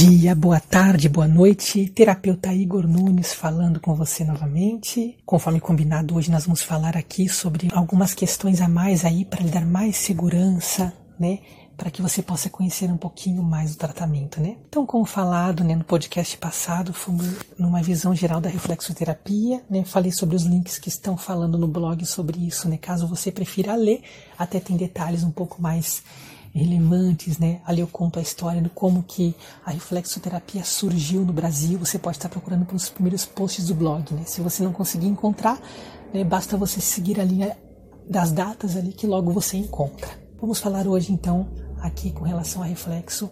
dia, boa tarde, boa noite. Terapeuta Igor Nunes falando com você novamente. Conforme combinado, hoje nós vamos falar aqui sobre algumas questões a mais aí para lhe dar mais segurança, né? Para que você possa conhecer um pouquinho mais do tratamento, né? Então, como falado né, no podcast passado, fomos numa visão geral da reflexoterapia, né? Falei sobre os links que estão falando no blog sobre isso, né? Caso você prefira ler, até tem detalhes um pouco mais relevantes, né? Ali eu conto a história de como que a reflexoterapia surgiu no Brasil. Você pode estar procurando pelos primeiros posts do blog, né? Se você não conseguir encontrar, né, basta você seguir a linha das datas ali que logo você encontra. Vamos falar hoje então aqui com relação a reflexo,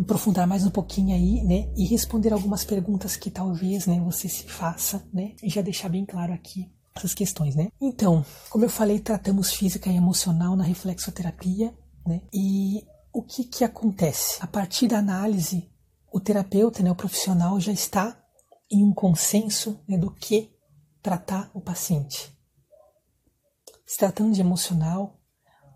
aprofundar mais um pouquinho aí, né, e responder algumas perguntas que talvez, né, você se faça, né, e já deixar bem claro aqui essas questões, né? Então, como eu falei, tratamos física e emocional na reflexoterapia né? E o que, que acontece? A partir da análise, o terapeuta, né, o profissional, já está em um consenso né, do que tratar o paciente. Se tratando de emocional,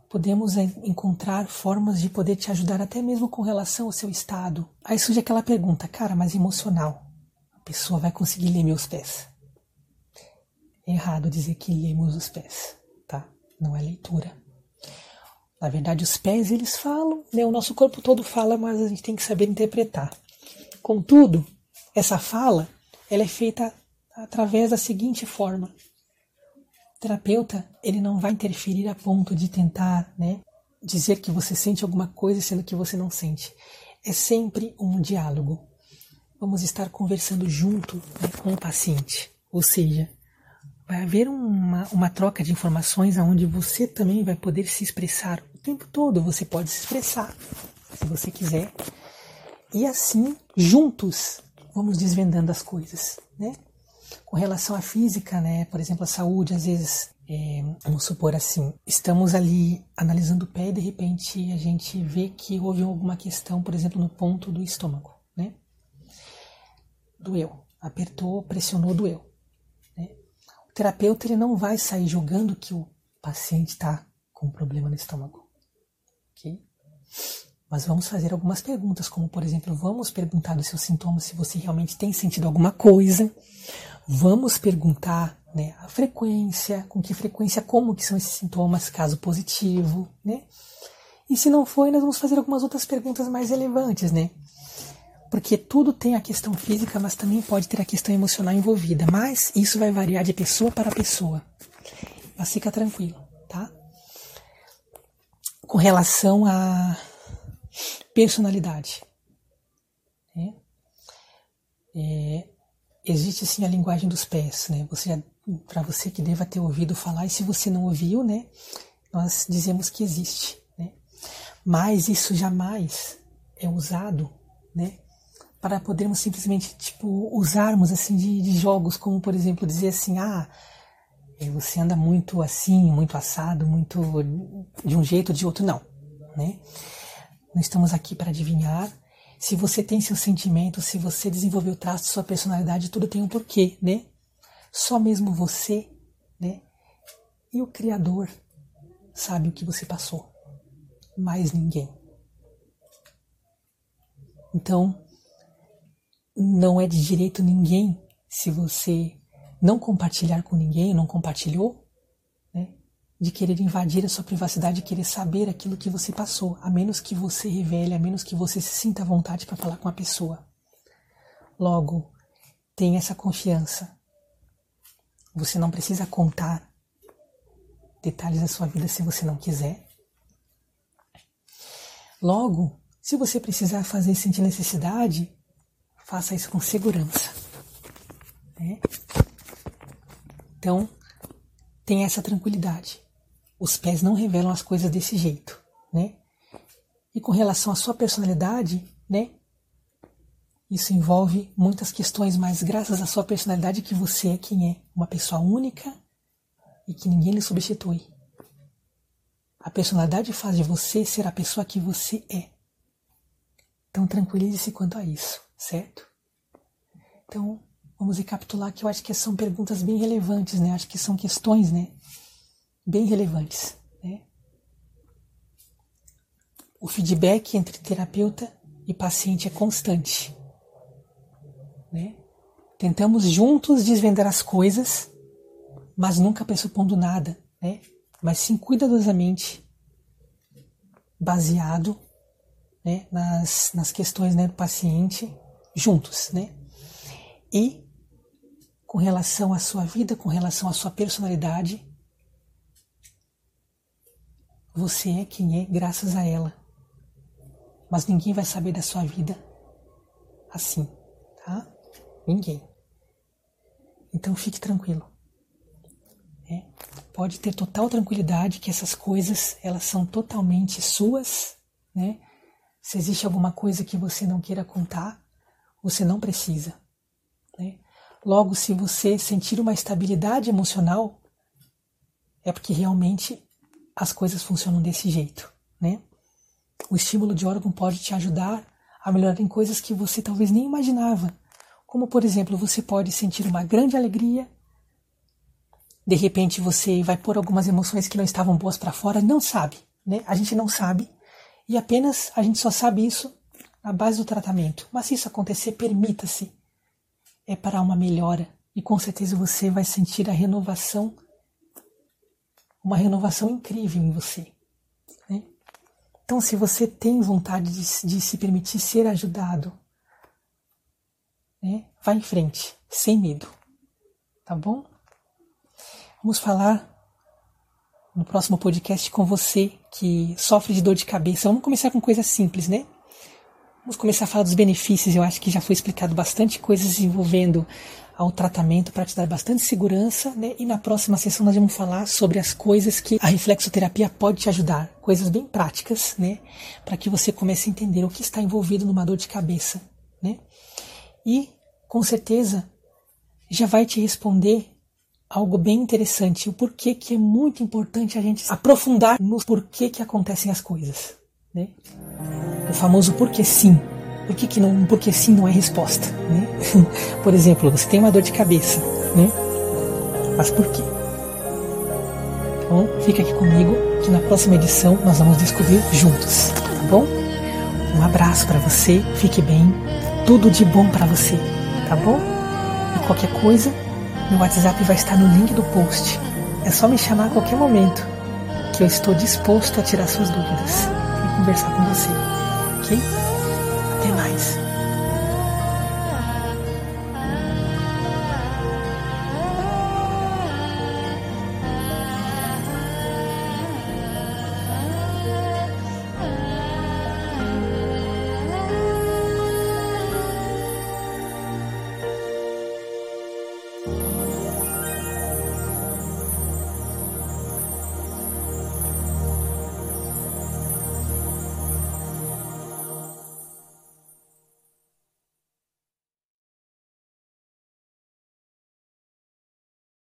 podemos encontrar formas de poder te ajudar até mesmo com relação ao seu estado. Aí surge aquela pergunta, cara, mas emocional, a pessoa vai conseguir ler meus pés? É errado dizer que lemos os pés, tá? Não é leitura. Na verdade, os pés eles falam, né? o nosso corpo todo fala, mas a gente tem que saber interpretar. Contudo, essa fala ela é feita através da seguinte forma: o terapeuta ele não vai interferir a ponto de tentar, né, dizer que você sente alguma coisa sendo que você não sente. É sempre um diálogo. Vamos estar conversando junto né, com o paciente, ou seja, vai haver uma, uma troca de informações onde você também vai poder se expressar o tempo todo. Você pode se expressar, se você quiser. E assim, juntos, vamos desvendando as coisas, né? Com relação à física, né? Por exemplo, a saúde, às vezes, é, vamos supor assim, estamos ali analisando o pé e de repente a gente vê que houve alguma questão, por exemplo, no ponto do estômago, né? Doeu, apertou, pressionou, doeu terapeuta ele não vai sair julgando que o paciente está com um problema no estômago. ok? Mas vamos fazer algumas perguntas, como por exemplo, vamos perguntar dos seus sintomas se você realmente tem sentido alguma coisa. Vamos perguntar né, a frequência, com que frequência, como que são esses sintomas, caso positivo, né? E se não foi, nós vamos fazer algumas outras perguntas mais relevantes, né? Porque tudo tem a questão física, mas também pode ter a questão emocional envolvida. Mas isso vai variar de pessoa para pessoa. Mas fica tranquilo, tá? Com relação à personalidade. Né? É, existe sim a linguagem dos pés, né? Você para você que deva ter ouvido falar e se você não ouviu, né? Nós dizemos que existe, né? Mas isso jamais é usado, né? Para podermos simplesmente tipo usarmos assim de, de, jogos como por exemplo dizer assim ah é, você anda muito assim muito assado muito de um jeito ou de outro não né? Não estamos aqui para adivinhar. Se você tem seus sentimentos se você desenvolveu traços sua personalidade tudo tem um porquê né? Só mesmo você né? E o criador sabe o que você passou. Mais ninguém. Então não é de direito ninguém se você não compartilhar com ninguém, não compartilhou, né, de querer invadir a sua privacidade, querer saber aquilo que você passou, a menos que você revele, a menos que você se sinta à vontade para falar com a pessoa. Logo, tenha essa confiança. Você não precisa contar detalhes da sua vida se você não quiser. Logo, se você precisar fazer sentir necessidade, faça isso com segurança. Né? Então, tenha essa tranquilidade. Os pés não revelam as coisas desse jeito, né? E com relação à sua personalidade, né? Isso envolve muitas questões, mas graças à sua personalidade que você é quem é, uma pessoa única e que ninguém lhe substitui. A personalidade faz de você ser a pessoa que você é. Então tranquilize-se quanto a isso certo? Então, vamos recapitular que eu acho que são perguntas bem relevantes, né? Acho que são questões, né? Bem relevantes, né? O feedback entre terapeuta e paciente é constante. Né? Tentamos juntos desvendar as coisas, mas nunca pressupondo nada, né? mas sim cuidadosamente baseado né, nas, nas questões né, do paciente juntos. Né? E com relação à sua vida, com relação à sua personalidade, você é quem é graças a ela. Mas ninguém vai saber da sua vida assim, tá? Ninguém. Então fique tranquilo. É, pode ter total tranquilidade que essas coisas elas são totalmente suas, né? Se existe alguma coisa que você não queira contar, você não precisa. Né? Logo, se você sentir uma estabilidade emocional, é porque realmente as coisas funcionam desse jeito, né? O estímulo de órgão pode te ajudar a melhorar em coisas que você talvez nem imaginava, como por exemplo, você pode sentir uma grande alegria, de repente você vai pôr algumas emoções que não estavam boas para fora, não sabe, né? A gente não sabe e apenas a gente só sabe isso na base do tratamento. Mas se isso acontecer, permita-se. É para uma melhora e com certeza você vai sentir a renovação, uma renovação incrível em você. Né? Então, se você tem vontade de, de se permitir ser ajudado, né, vá em frente, sem medo. Tá bom? Vamos falar no próximo podcast com você que sofre de dor de cabeça. Vamos começar com coisas simples, né? Vamos começar a falar dos benefícios. Eu acho que já foi explicado bastante coisas envolvendo ao tratamento para te dar bastante segurança, né? E na próxima sessão nós vamos falar sobre as coisas que a reflexoterapia pode te ajudar, coisas bem práticas, né? Para que você comece a entender o que está envolvido numa dor de cabeça, né? E com certeza já vai te responder algo bem interessante, o porquê que é muito importante a gente aprofundar no porquê que acontecem as coisas, né? O famoso porquê sim. Por que, que não, porque sim não é resposta, né? Por exemplo, você tem uma dor de cabeça, né? Mas por quê? Então, fica aqui comigo que na próxima edição nós vamos descobrir juntos, tá bom? Um abraço para você, fique bem, tudo de bom para você, tá bom? E qualquer coisa, meu WhatsApp vai estar no link do post. É só me chamar a qualquer momento, que eu estou disposto a tirar suas dúvidas e conversar com você. Ok? Até mais.